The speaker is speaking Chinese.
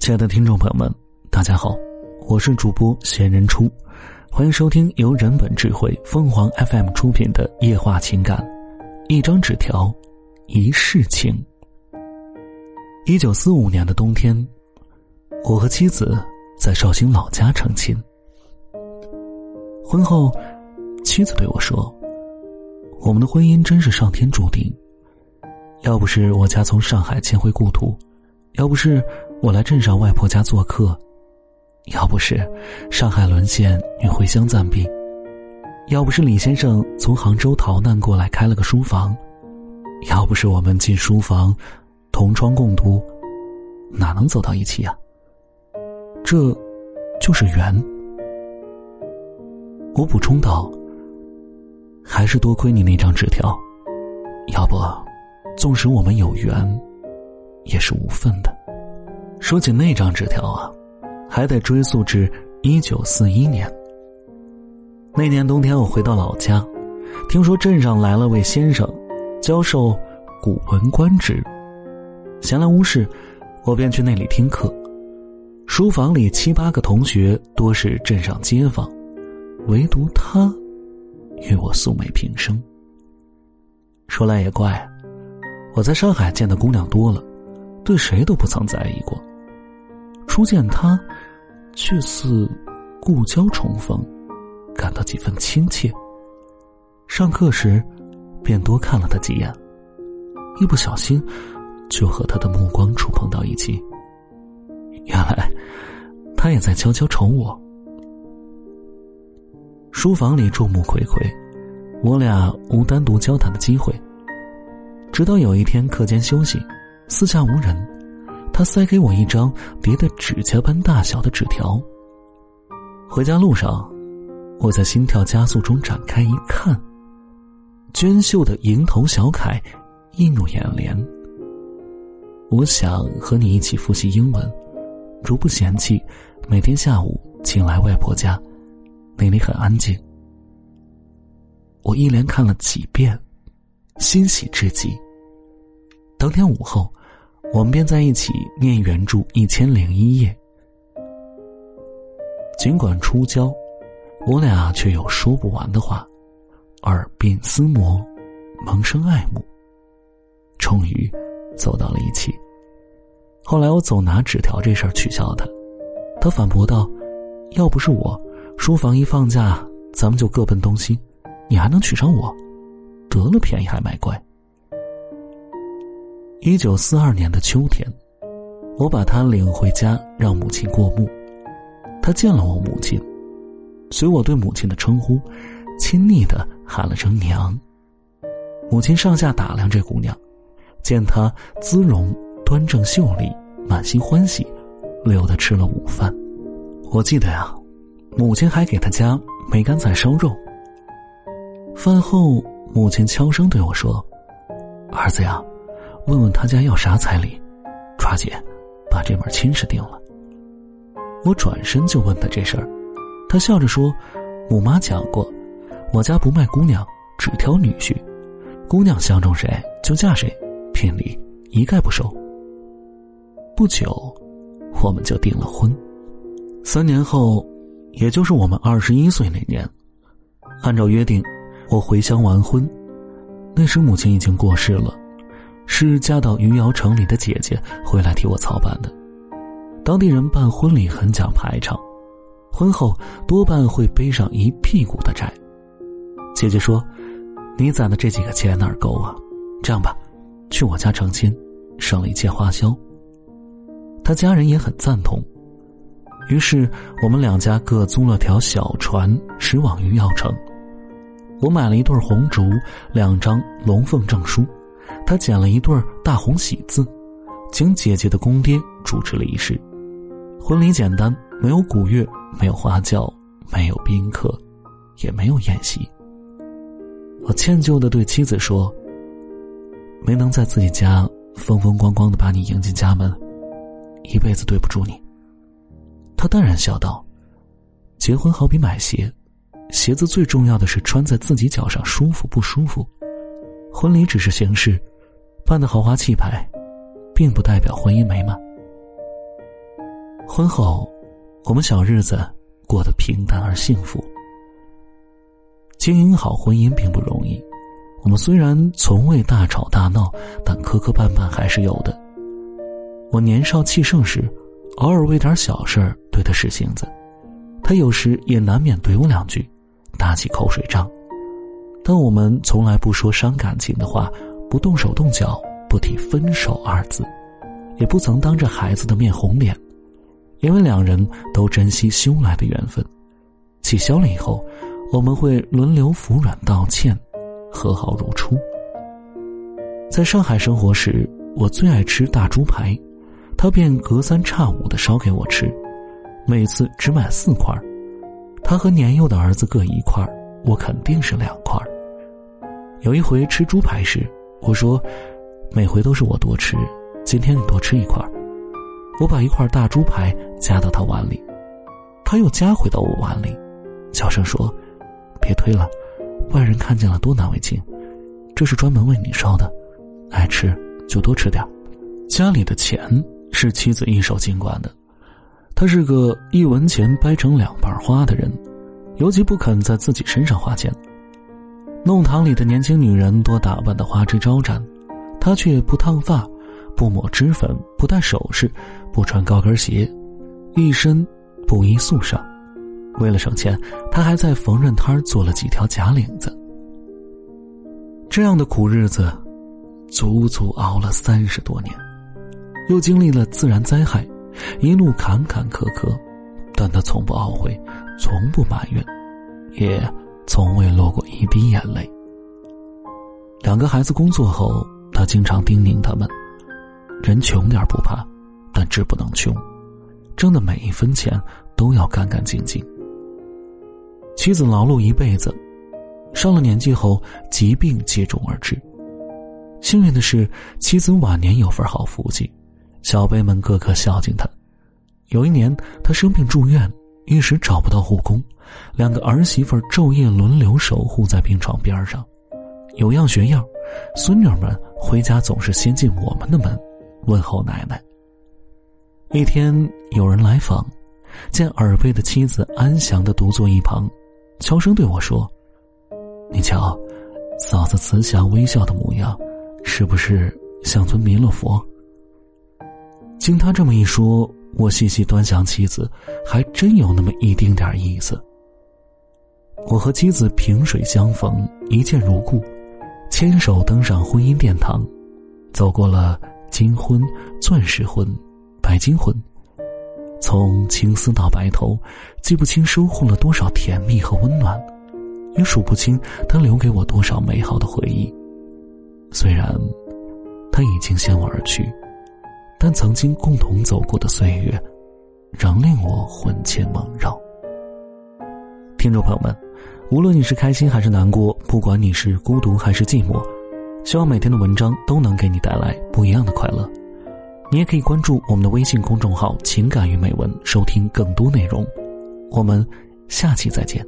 亲爱的听众朋友们，大家好，我是主播闲人初，欢迎收听由人本智慧凤凰 FM 出品的夜话情感。一张纸条，一世情。一九四五年的冬天，我和妻子在绍兴老家成亲。婚后，妻子对我说：“我们的婚姻真是上天注定。要不是我家从上海迁回故土，要不是……”我来镇上外婆家做客，要不是上海沦陷，你回乡暂避；要不是李先生从杭州逃难过来开了个书房；要不是我们进书房，同窗共读，哪能走到一起呀？这，就是缘。我补充道：“还是多亏你那张纸条，要不，纵使我们有缘，也是无份的。”说起那张纸条啊，还得追溯至一九四一年。那年冬天，我回到老家，听说镇上来了位先生，教授古文观止。闲来无事，我便去那里听课。书房里七八个同学多是镇上街坊，唯独他与我素昧平生。说来也怪，我在上海见的姑娘多了，对谁都不曾在意过。初见他，却似故交重逢，感到几分亲切。上课时，便多看了他几眼，一不小心，就和他的目光触碰到一起。原来，他也在悄悄瞅我。书房里众目睽睽，我俩无单独交谈的机会。直到有一天课间休息，四下无人。他塞给我一张叠的指甲般大小的纸条。回家路上，我在心跳加速中展开一看，娟秀的蝇头小楷映入眼帘。我想和你一起复习英文，如不嫌弃，每天下午请来外婆家，那里很安静。我一连看了几遍，欣喜至极。当天午后。我们便在一起念原著一千零一夜。尽管初交，我俩却有说不完的话，耳鬓厮磨，萌生爱慕，终于走到了一起。后来我总拿纸条这事儿取笑他，他反驳道：“要不是我，书房一放假，咱们就各奔东西，你还能娶上我？得了便宜还卖乖。”一九四二年的秋天，我把他领回家，让母亲过目。他见了我母亲，随我对母亲的称呼，亲昵的喊了声娘。母亲上下打量这姑娘，见她姿容端正秀丽，满心欢喜，留她吃了午饭。我记得呀，母亲还给她家梅干菜烧肉。饭后，母亲悄声对我说：“儿子呀。”问问他家要啥彩礼，抓紧把这门亲事定了。我转身就问他这事儿，他笑着说：“母妈讲过，我家不卖姑娘，只挑女婿，姑娘相中谁就嫁谁，聘礼一概不收。”不久，我们就订了婚。三年后，也就是我们二十一岁那年，按照约定，我回乡完婚，那时母亲已经过世了。是嫁到余姚城里的姐姐回来替我操办的。当地人办婚礼很讲排场，婚后多半会背上一屁股的债。姐姐说：“你攒的这几个钱哪儿够啊？这样吧，去我家成亲，省了一切花销。”他家人也很赞同，于是我们两家各租了条小船，驶往余姚城。我买了一对红烛，两张龙凤证书。他捡了一对大红喜字，请姐姐的公爹主持了仪式。婚礼简单，没有鼓乐，没有花轿，没有宾客，也没有宴席。我歉疚的对妻子说：“没能在自己家风风光光的把你迎进家门，一辈子对不住你。”他淡然笑道：“结婚好比买鞋，鞋子最重要的是穿在自己脚上舒服不舒服。”婚礼只是形式，办的豪华气派，并不代表婚姻美满。婚后，我们小日子过得平淡而幸福。经营好婚姻并不容易，我们虽然从未大吵大闹，但磕磕绊绊还是有的。我年少气盛时，偶尔为点小事儿对他使性子，他有时也难免怼我两句，打起口水仗。但我们从来不说伤感情的话，不动手动脚，不提分手二字，也不曾当着孩子的面红脸，因为两人都珍惜修来的缘分。气消了以后，我们会轮流服软道歉，和好如初。在上海生活时，我最爱吃大猪排，他便隔三差五的烧给我吃，每次只买四块他和年幼的儿子各一块我肯定是两块有一回吃猪排时，我说：“每回都是我多吃，今天你多吃一块。”我把一块大猪排夹到他碗里，他又夹回到我碗里，小声说：“别推了，外人看见了多难为情。这是专门为你烧的，爱吃就多吃点家里的钱是妻子一手经管的，他是个一文钱掰成两半花的人，尤其不肯在自己身上花钱。弄堂里的年轻女人多打扮的花枝招展，她却不烫发，不抹脂粉，不戴首饰，不穿高跟鞋，一身布衣素裳。为了省钱，她还在缝纫摊做了几条假领子。这样的苦日子，足足熬了三十多年，又经历了自然灾害，一路坎坎坷坷，但她从不懊悔，从不埋怨，也。从未落过一滴眼泪。两个孩子工作后，他经常叮咛他们：“人穷点不怕，但志不能穷，挣的每一分钱都要干干净净。”妻子劳碌一辈子，上了年纪后疾病接踵而至。幸运的是，妻子晚年有份好福气，小辈们个个孝敬他。有一年，他生病住院。一时找不到护工，两个儿媳妇昼夜轮流守护在病床边上，有样学样，孙女们回家总是先进我们的门，问候奶奶。一天有人来访，见耳背的妻子安详的独坐一旁，悄声对我说：“你瞧，嫂子慈祥微笑的模样，是不是像尊弥勒佛？”经他这么一说。我细细端详妻子，还真有那么一丁点意思。我和妻子萍水相逢，一见如故，牵手登上婚姻殿堂，走过了金婚、钻石婚、白金婚，从青丝到白头，记不清收获了多少甜蜜和温暖，也数不清他留给我多少美好的回忆。虽然他已经先我而去。但曾经共同走过的岁月，仍令我魂牵梦绕。听众朋友们，无论你是开心还是难过，不管你是孤独还是寂寞，希望每天的文章都能给你带来不一样的快乐。你也可以关注我们的微信公众号“情感与美文”，收听更多内容。我们下期再见。